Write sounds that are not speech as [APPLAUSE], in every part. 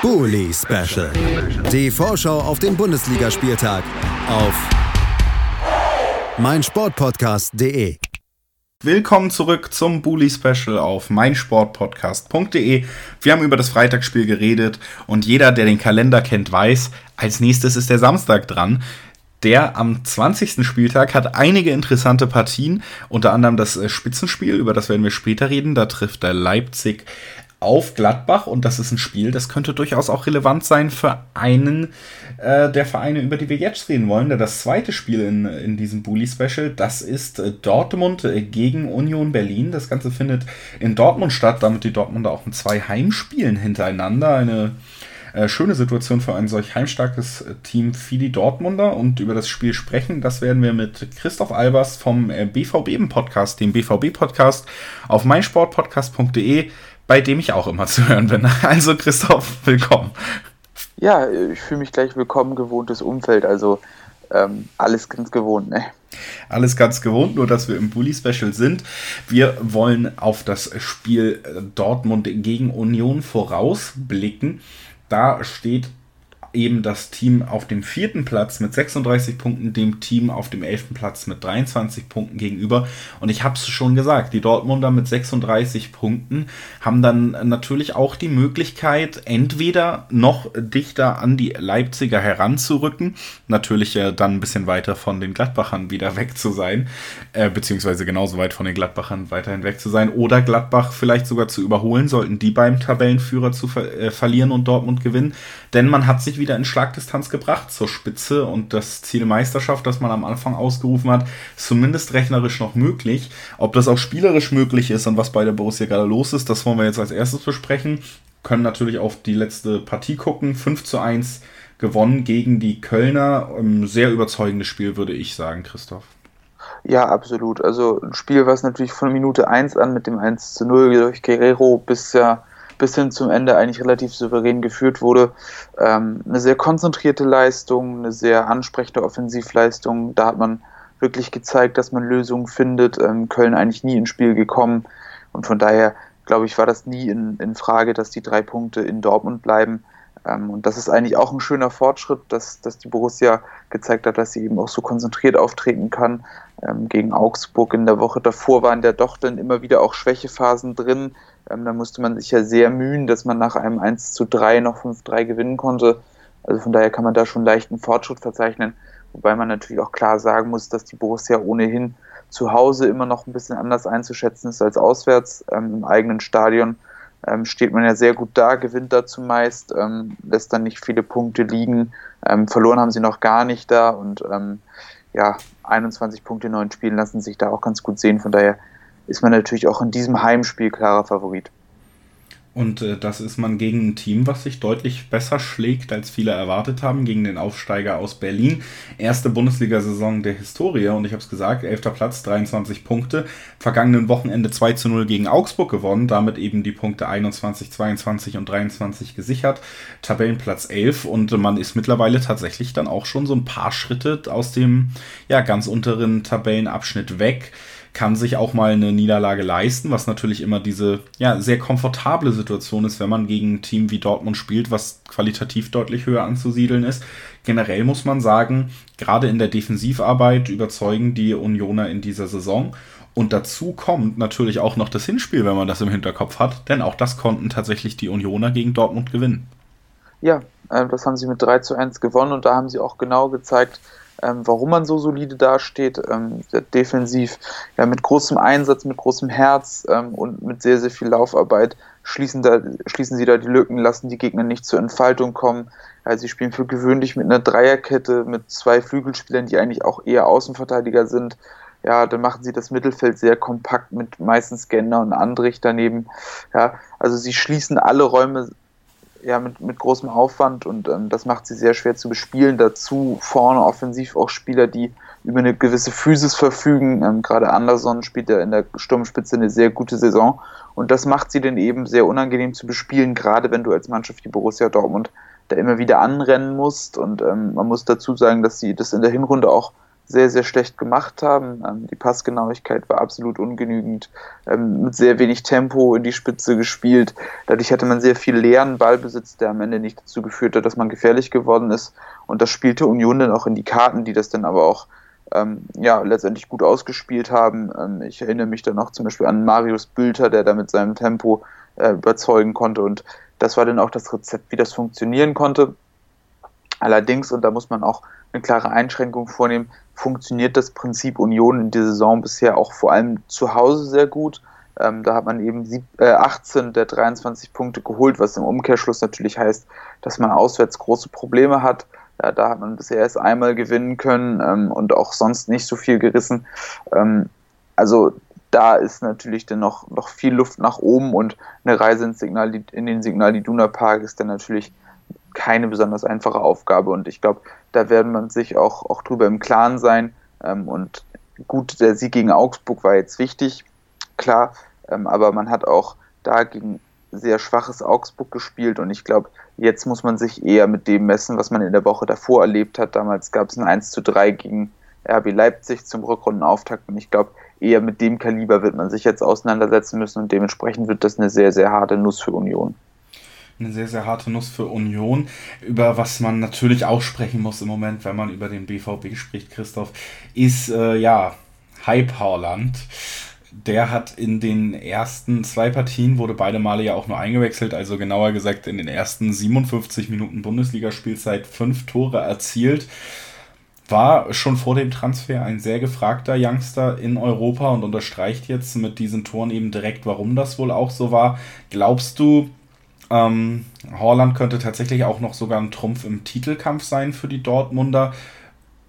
Bully Special. Die Vorschau auf den Bundesligaspieltag auf meinsportpodcast.de. Willkommen zurück zum Bully Special auf meinsportpodcast.de. Wir haben über das Freitagsspiel geredet und jeder, der den Kalender kennt, weiß, als nächstes ist der Samstag dran. Der am 20. Spieltag hat einige interessante Partien, unter anderem das äh, Spitzenspiel, über das werden wir später reden. Da trifft der Leipzig auf Gladbach und das ist ein Spiel, das könnte durchaus auch relevant sein für einen äh, der Vereine, über die wir jetzt reden wollen. Denn das zweite Spiel in, in diesem Bully-Special, das ist äh, Dortmund äh, gegen Union Berlin. Das Ganze findet in Dortmund statt, damit die Dortmunder auch in zwei Heimspielen hintereinander. Eine äh, schöne Situation für ein solch heimstarkes äh, Team wie die Dortmunder und über das Spiel sprechen. Das werden wir mit Christoph Albers vom äh, BVB-Podcast, dem BVB-Podcast auf meinsportpodcast.de bei dem ich auch immer zu hören bin. [LAUGHS] Also Christoph, willkommen. Ja, ich fühle mich gleich willkommen, gewohntes Umfeld, also ähm, alles ganz gewohnt, ne? Alles ganz gewohnt, nur dass wir im Bully-Special sind. Wir wollen auf das Spiel Dortmund gegen Union vorausblicken. Da steht eben das Team auf dem vierten Platz mit 36 Punkten, dem Team auf dem elften Platz mit 23 Punkten gegenüber. Und ich habe es schon gesagt, die Dortmunder mit 36 Punkten haben dann natürlich auch die Möglichkeit, entweder noch dichter an die Leipziger heranzurücken, natürlich äh, dann ein bisschen weiter von den Gladbachern wieder weg zu sein, äh, beziehungsweise genauso weit von den Gladbachern weiterhin weg zu sein, oder Gladbach vielleicht sogar zu überholen, sollten die beim Tabellenführer zu ver äh, verlieren und Dortmund gewinnen. Denn man hat sich wieder in Schlagdistanz gebracht zur Spitze und das Ziel Meisterschaft, das man am Anfang ausgerufen hat, ist zumindest rechnerisch noch möglich. Ob das auch spielerisch möglich ist und was bei der Borussia gerade los ist, das wollen wir jetzt als erstes besprechen. Können natürlich auf die letzte Partie gucken. 5 zu 1 gewonnen gegen die Kölner. Ein sehr überzeugendes Spiel, würde ich sagen, Christoph. Ja, absolut. Also ein Spiel, was natürlich von Minute 1 an mit dem 1 zu 0 durch Guerrero bis ja bis hin zum Ende eigentlich relativ souverän geführt wurde. Ähm, eine sehr konzentrierte Leistung, eine sehr ansprechende Offensivleistung. Da hat man wirklich gezeigt, dass man Lösungen findet. Ähm, Köln eigentlich nie ins Spiel gekommen. Und von daher, glaube ich, war das nie in, in Frage, dass die drei Punkte in Dortmund bleiben. Ähm, und das ist eigentlich auch ein schöner Fortschritt, dass, dass die Borussia gezeigt hat, dass sie eben auch so konzentriert auftreten kann. Ähm, gegen Augsburg in der Woche davor waren da doch dann immer wieder auch Schwächephasen drin. Ähm, da musste man sich ja sehr mühen, dass man nach einem 1 zu 3 noch 5-3 gewinnen konnte. Also von daher kann man da schon leichten Fortschritt verzeichnen. Wobei man natürlich auch klar sagen muss, dass die Borussia ohnehin zu Hause immer noch ein bisschen anders einzuschätzen ist als auswärts. Ähm, Im eigenen Stadion ähm, steht man ja sehr gut da, gewinnt da zumeist, ähm, lässt dann nicht viele Punkte liegen. Ähm, verloren haben sie noch gar nicht da und ähm, ja, 21 Punkte in neun Spielen lassen sich da auch ganz gut sehen. Von daher ist man natürlich auch in diesem Heimspiel klarer Favorit. Und äh, das ist man gegen ein Team, was sich deutlich besser schlägt, als viele erwartet haben, gegen den Aufsteiger aus Berlin. Erste Bundesliga-Saison der Historie und ich habe es gesagt, 11. Platz, 23 Punkte. Vergangenen Wochenende 2 zu 0 gegen Augsburg gewonnen, damit eben die Punkte 21, 22 und 23 gesichert. Tabellenplatz 11 und man ist mittlerweile tatsächlich dann auch schon so ein paar Schritte aus dem ja, ganz unteren Tabellenabschnitt weg kann sich auch mal eine Niederlage leisten, was natürlich immer diese ja, sehr komfortable Situation ist, wenn man gegen ein Team wie Dortmund spielt, was qualitativ deutlich höher anzusiedeln ist. Generell muss man sagen, gerade in der Defensivarbeit überzeugen die Unioner in dieser Saison. Und dazu kommt natürlich auch noch das Hinspiel, wenn man das im Hinterkopf hat, denn auch das konnten tatsächlich die Unioner gegen Dortmund gewinnen. Ja, äh, das haben sie mit 3 zu 1 gewonnen und da haben sie auch genau gezeigt, ähm, warum man so solide dasteht. Ähm, defensiv ja, mit großem Einsatz, mit großem Herz ähm, und mit sehr, sehr viel Laufarbeit schließen, da, schließen sie da die Lücken, lassen die Gegner nicht zur Entfaltung kommen. Also sie spielen für gewöhnlich mit einer Dreierkette, mit zwei Flügelspielern, die eigentlich auch eher Außenverteidiger sind. Ja, dann machen sie das Mittelfeld sehr kompakt mit meistens Gender und Andrich daneben. Ja, also sie schließen alle Räume ja, mit, mit großem Aufwand und ähm, das macht sie sehr schwer zu bespielen. Dazu vorne offensiv auch Spieler, die über eine gewisse Physis verfügen. Ähm, Gerade Anderson spielt ja in der Sturmspitze eine sehr gute Saison und das macht sie dann eben sehr unangenehm zu bespielen, gerade wenn du als Mannschaft wie Borussia Dortmund da immer wieder anrennen musst und ähm, man muss dazu sagen, dass sie das in der Hinrunde auch sehr, sehr schlecht gemacht haben. Ähm, die Passgenauigkeit war absolut ungenügend, ähm, mit sehr wenig Tempo in die Spitze gespielt. Dadurch hatte man sehr viel leeren Ballbesitz, der am Ende nicht dazu geführt hat, dass man gefährlich geworden ist. Und das spielte Union dann auch in die Karten, die das dann aber auch ähm, ja, letztendlich gut ausgespielt haben. Ähm, ich erinnere mich dann auch zum Beispiel an Marius Bülter, der da mit seinem Tempo äh, überzeugen konnte. Und das war dann auch das Rezept, wie das funktionieren konnte. Allerdings, und da muss man auch eine klare Einschränkung vornehmen, funktioniert das Prinzip Union in dieser Saison bisher auch vor allem zu Hause sehr gut. Ähm, da hat man eben sieb, äh, 18 der 23 Punkte geholt, was im Umkehrschluss natürlich heißt, dass man auswärts große Probleme hat. Ja, da hat man bisher erst einmal gewinnen können ähm, und auch sonst nicht so viel gerissen. Ähm, also da ist natürlich dann noch, noch viel Luft nach oben und eine Reise ins Signal, in den Signal Iduna Park ist dann natürlich keine besonders einfache Aufgabe. Und ich glaube, da werden man sich auch, auch drüber im Klaren sein. Ähm, und gut, der Sieg gegen Augsburg war jetzt wichtig, klar, ähm, aber man hat auch da gegen sehr schwaches Augsburg gespielt. Und ich glaube, jetzt muss man sich eher mit dem messen, was man in der Woche davor erlebt hat. Damals gab es ein 1 zu 3 gegen RB Leipzig zum Rückrundenauftakt. Und ich glaube, eher mit dem Kaliber wird man sich jetzt auseinandersetzen müssen. Und dementsprechend wird das eine sehr, sehr harte Nuss für Union eine sehr, sehr harte Nuss für Union, über was man natürlich auch sprechen muss im Moment, wenn man über den BVB spricht, Christoph, ist äh, ja Hype Haaland. Der hat in den ersten zwei Partien, wurde beide Male ja auch nur eingewechselt, also genauer gesagt in den ersten 57 Minuten Bundesligaspielzeit fünf Tore erzielt. War schon vor dem Transfer ein sehr gefragter Youngster in Europa und unterstreicht jetzt mit diesen Toren eben direkt, warum das wohl auch so war. Glaubst du, ähm, Horland könnte tatsächlich auch noch sogar ein Trumpf im Titelkampf sein für die Dortmunder.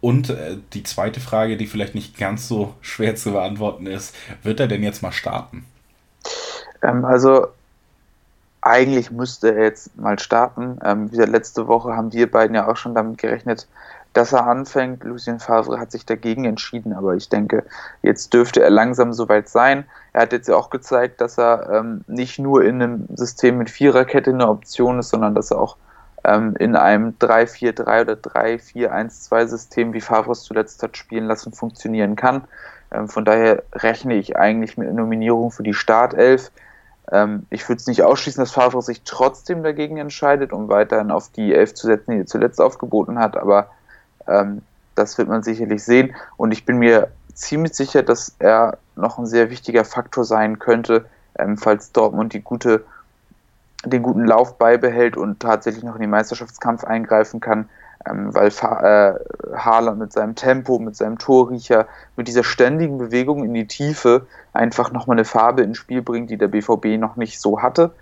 Und äh, die zweite Frage, die vielleicht nicht ganz so schwer zu beantworten ist, wird er denn jetzt mal starten? Ähm, also eigentlich müsste er jetzt mal starten. Ähm, wie letzte Woche haben wir beiden ja auch schon damit gerechnet, dass er anfängt. Lucien Favre hat sich dagegen entschieden, aber ich denke, jetzt dürfte er langsam soweit sein. Er hat jetzt ja auch gezeigt, dass er ähm, nicht nur in einem System mit Viererkette eine Option ist, sondern dass er auch ähm, in einem 3-4-3 oder 3-4-1-2 System, wie Favre es zuletzt hat spielen lassen, funktionieren kann. Ähm, von daher rechne ich eigentlich mit Nominierung für die Startelf. Ähm, ich würde es nicht ausschließen, dass Favre sich trotzdem dagegen entscheidet, um weiterhin auf die Elf zu setzen, die er zuletzt aufgeboten hat, aber ähm, das wird man sicherlich sehen. Und ich bin mir ziemlich sicher, dass er noch ein sehr wichtiger Faktor sein könnte, ähm, falls Dortmund die gute, den guten Lauf beibehält und tatsächlich noch in den Meisterschaftskampf eingreifen kann, ähm, weil äh, Haaland mit seinem Tempo, mit seinem Torriecher, mit dieser ständigen Bewegung in die Tiefe einfach nochmal eine Farbe ins Spiel bringt, die der BVB noch nicht so hatte.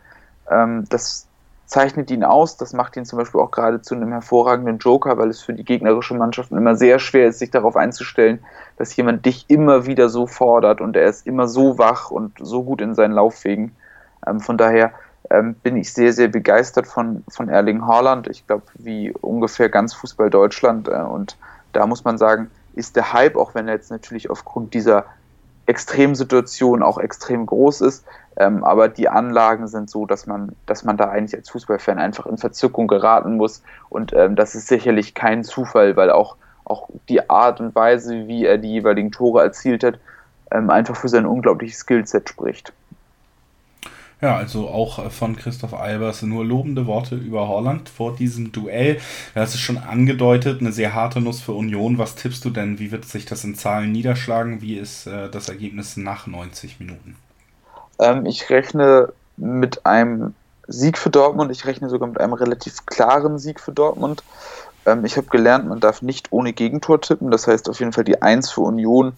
Ähm, das zeichnet ihn aus. Das macht ihn zum Beispiel auch gerade zu einem hervorragenden Joker, weil es für die gegnerische Mannschaft immer sehr schwer ist, sich darauf einzustellen, dass jemand dich immer wieder so fordert und er ist immer so wach und so gut in seinen Laufwegen. Ähm, von daher ähm, bin ich sehr, sehr begeistert von, von Erling Haaland. Ich glaube, wie ungefähr ganz Fußball Deutschland. Äh, und da muss man sagen, ist der Hype, auch wenn er jetzt natürlich aufgrund dieser Extremsituation auch extrem groß ist, ähm, aber die Anlagen sind so, dass man, dass man da eigentlich als Fußballfan einfach in Verzückung geraten muss. Und ähm, das ist sicherlich kein Zufall, weil auch, auch die Art und Weise, wie er die jeweiligen Tore erzielt hat, ähm, einfach für sein unglaubliches Skillset spricht. Ja, also auch von Christoph Albers nur lobende Worte über Holland vor diesem Duell. Du hast es schon angedeutet, eine sehr harte Nuss für Union. Was tippst du denn? Wie wird sich das in Zahlen niederschlagen? Wie ist äh, das Ergebnis nach 90 Minuten? Ähm, ich rechne mit einem Sieg für Dortmund. Ich rechne sogar mit einem relativ klaren Sieg für Dortmund. Ähm, ich habe gelernt, man darf nicht ohne Gegentor tippen. Das heißt auf jeden Fall die 1 für Union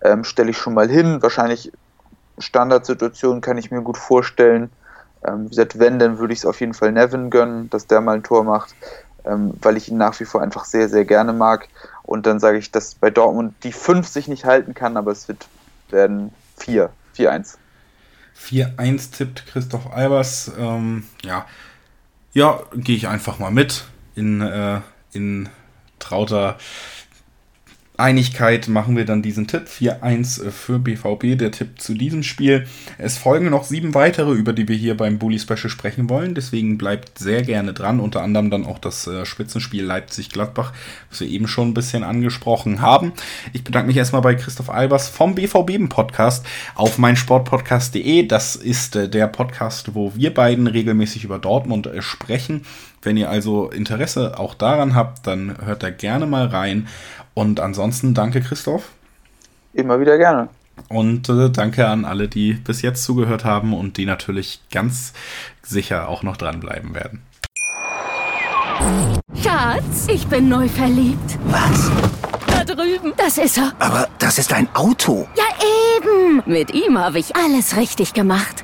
ähm, stelle ich schon mal hin. Wahrscheinlich Standardsituationen kann ich mir gut vorstellen. Ähm, wie gesagt, wenn, dann würde ich es auf jeden Fall Nevin gönnen, dass der mal ein Tor macht, ähm, weil ich ihn nach wie vor einfach sehr, sehr gerne mag. Und dann sage ich, dass bei Dortmund die 5 sich nicht halten kann, aber es wird werden 4, 4-1. 4-1 tippt Christoph Albers. Ähm, ja, ja gehe ich einfach mal mit in, äh, in trauter Einigkeit machen wir dann diesen Tipp. 4-1 für BVB, der Tipp zu diesem Spiel. Es folgen noch sieben weitere, über die wir hier beim Bully Special sprechen wollen. Deswegen bleibt sehr gerne dran. Unter anderem dann auch das äh, Spitzenspiel Leipzig-Gladbach, was wir eben schon ein bisschen angesprochen haben. Ich bedanke mich erstmal bei Christoph Albers vom BVB-Podcast auf meinsportpodcast.de. Das ist äh, der Podcast, wo wir beiden regelmäßig über Dortmund äh, sprechen. Wenn ihr also Interesse auch daran habt, dann hört da gerne mal rein. Und ansonsten danke, Christoph. Immer wieder gerne. Und äh, danke an alle, die bis jetzt zugehört haben und die natürlich ganz sicher auch noch dranbleiben werden. Schatz, ich bin neu verliebt. Was? Da drüben. Das ist er. Aber das ist ein Auto. Ja, eben. Mit ihm habe ich alles richtig gemacht.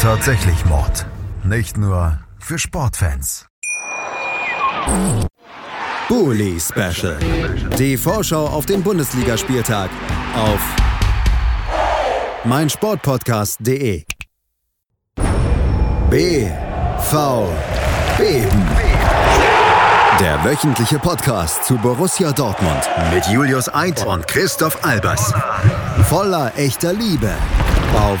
tatsächlich Mord. Nicht nur für Sportfans. Bully Special. Die Vorschau auf den Bundesligaspieltag auf meinsportpodcast.de. BV Beben. Der wöchentliche Podcast zu Borussia Dortmund mit Julius Eid und Christoph Albers. Voller echter Liebe auf